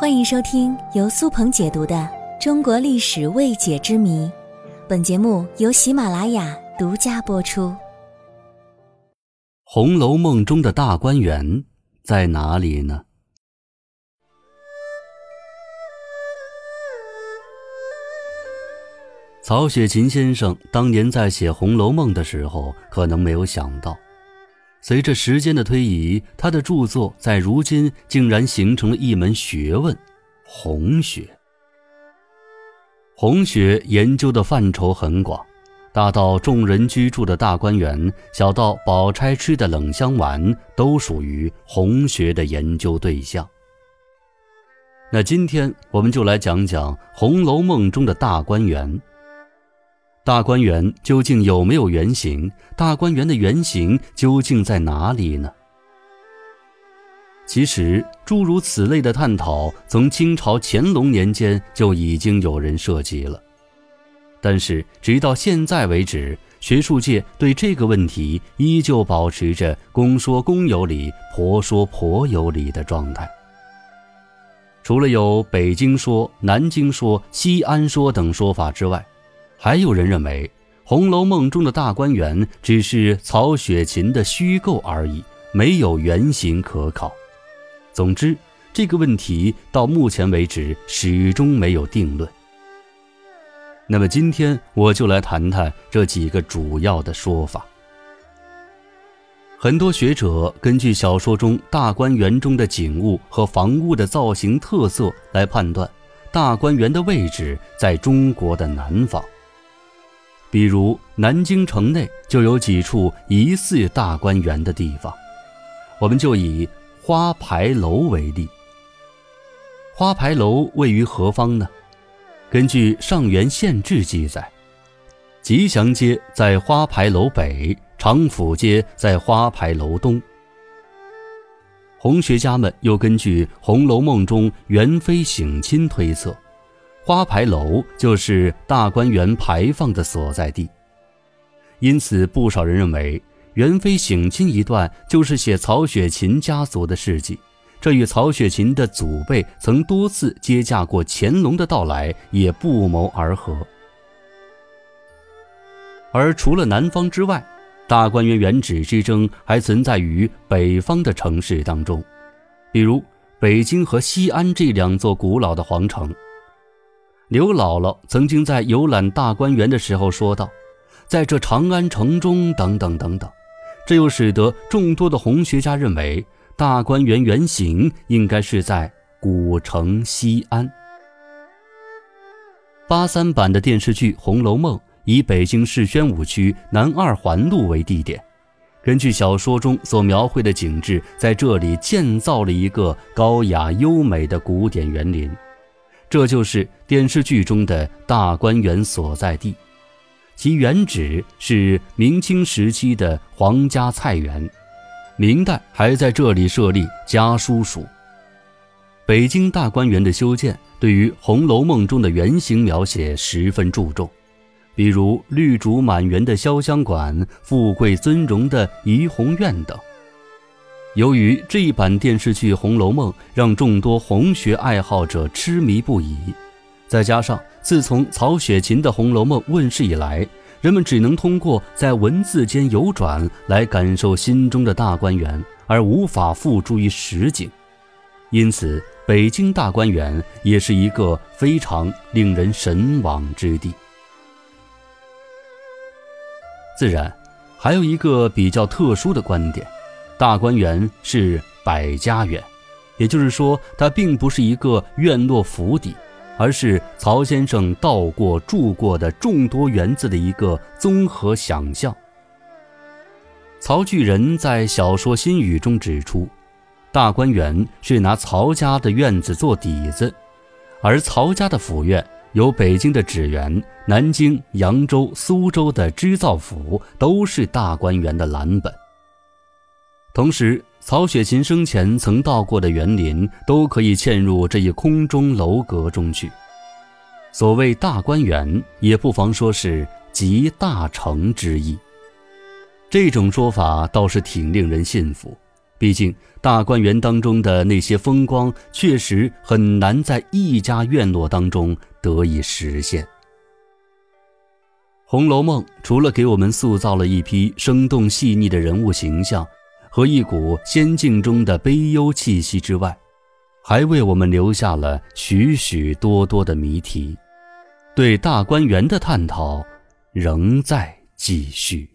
欢迎收听由苏鹏解读的《中国历史未解之谜》，本节目由喜马拉雅独家播出。《红楼梦》中的大观园在哪里呢？曹雪芹先生当年在写《红楼梦》的时候，可能没有想到。随着时间的推移，他的著作在如今竟然形成了一门学问——红学。红学研究的范畴很广，大到众人居住的大观园，小到宝钗吃的冷香丸，都属于红学的研究对象。那今天我们就来讲讲《红楼梦》中的大观园。大观园究竟有没有原型？大观园的原型究竟在哪里呢？其实，诸如此类的探讨，从清朝乾隆年间就已经有人涉及了。但是，直到现在为止，学术界对这个问题依旧保持着“公说公有理，婆说婆有理”的状态。除了有北京说、南京说、西安说等说法之外，还有人认为，《红楼梦》中的大观园只是曹雪芹的虚构而已，没有原型可考。总之，这个问题到目前为止始终没有定论。那么，今天我就来谈谈这几个主要的说法。很多学者根据小说中大观园中的景物和房屋的造型特色来判断，大观园的位置在中国的南方。比如南京城内就有几处疑似大观园的地方，我们就以花牌楼为例。花牌楼位于何方呢？根据《上元县志》记载，吉祥街在花牌楼北，长府街在花牌楼东。红学家们又根据《红楼梦》中元妃省亲推测。花牌楼就是大观园牌坊的所在地，因此不少人认为元妃省亲一段就是写曹雪芹家族的事迹，这与曹雪芹的祖辈曾多次接驾过乾隆的到来也不谋而合。而除了南方之外，大观园原址之争还存在于北方的城市当中，比如北京和西安这两座古老的皇城。刘姥姥曾经在游览大观园的时候说道：“在这长安城中，等等等等。”这又使得众多的红学家认为，大观园原型应该是在古城西安。八三版的电视剧《红楼梦》以北京市宣武区南二环路为地点，根据小说中所描绘的景致，在这里建造了一个高雅优美的古典园林。这就是电视剧中的大观园所在地，其原址是明清时期的皇家菜园，明代还在这里设立家书署。北京大观园的修建对于《红楼梦》中的原型描写十分注重，比如绿竹满园的潇湘馆、富贵尊荣的怡红院等。由于这一版电视剧《红楼梦》让众多红学爱好者痴迷不已，再加上自从曹雪芹的《红楼梦》问世以来，人们只能通过在文字间游转来感受心中的大观园，而无法付诸于实景，因此北京大观园也是一个非常令人神往之地。自然，还有一个比较特殊的观点。大观园是百家园，也就是说，它并不是一个院落府邸，而是曹先生到过住过的众多园子的一个综合想象。曹巨人在小说《新语》中指出，大观园是拿曹家的院子做底子，而曹家的府院有北京的纸园、南京、扬州、苏州的织造府，都是大观园的蓝本。同时，曹雪芹生前曾到过的园林都可以嵌入这一空中楼阁中去。所谓大观园，也不妨说是集大成之意。这种说法倒是挺令人信服，毕竟大观园当中的那些风光，确实很难在一家院落当中得以实现。《红楼梦》除了给我们塑造了一批生动细腻的人物形象和一股仙境中的悲忧气息之外，还为我们留下了许许多多的谜题。对大观园的探讨仍在继续。